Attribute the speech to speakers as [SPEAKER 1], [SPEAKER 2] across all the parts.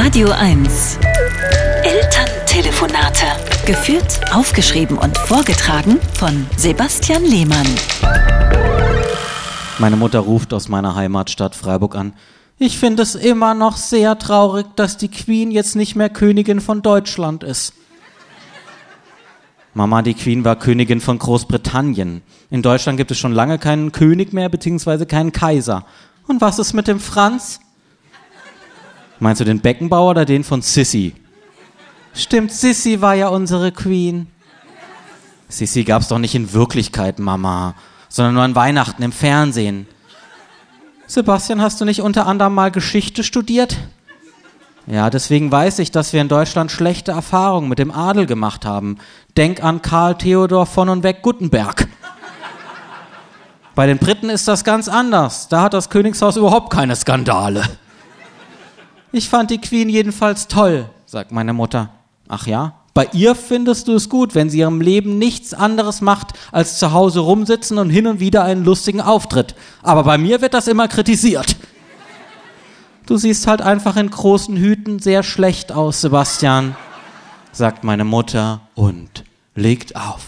[SPEAKER 1] Radio 1. Elterntelefonate. Geführt, aufgeschrieben und vorgetragen von Sebastian Lehmann.
[SPEAKER 2] Meine Mutter ruft aus meiner Heimatstadt Freiburg an. Ich finde es immer noch sehr traurig, dass die Queen jetzt nicht mehr Königin von Deutschland ist. Mama, die Queen war Königin von Großbritannien. In Deutschland gibt es schon lange keinen König mehr, beziehungsweise keinen Kaiser. Und was ist mit dem Franz? Meinst du den Beckenbauer oder den von Sissy? Stimmt, Sissy war ja unsere Queen. Sissy gab's doch nicht in Wirklichkeit, Mama, sondern nur an Weihnachten im Fernsehen. Sebastian, hast du nicht unter anderem mal Geschichte studiert? Ja, deswegen weiß ich, dass wir in Deutschland schlechte Erfahrungen mit dem Adel gemacht haben. Denk an Karl Theodor von und weg Gutenberg. Bei den Briten ist das ganz anders. Da hat das Königshaus überhaupt keine Skandale. Ich fand die Queen jedenfalls toll, sagt meine Mutter. Ach ja? Bei ihr findest du es gut, wenn sie ihrem Leben nichts anderes macht, als zu Hause rumsitzen und hin und wieder einen lustigen Auftritt. Aber bei mir wird das immer kritisiert. Du siehst halt einfach in großen Hüten sehr schlecht aus, Sebastian, sagt meine Mutter und legt auf.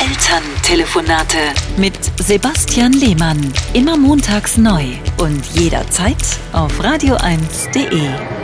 [SPEAKER 1] Elterntelefonate mit Sebastian Lehmann. Immer montags neu und jederzeit auf radio1.de.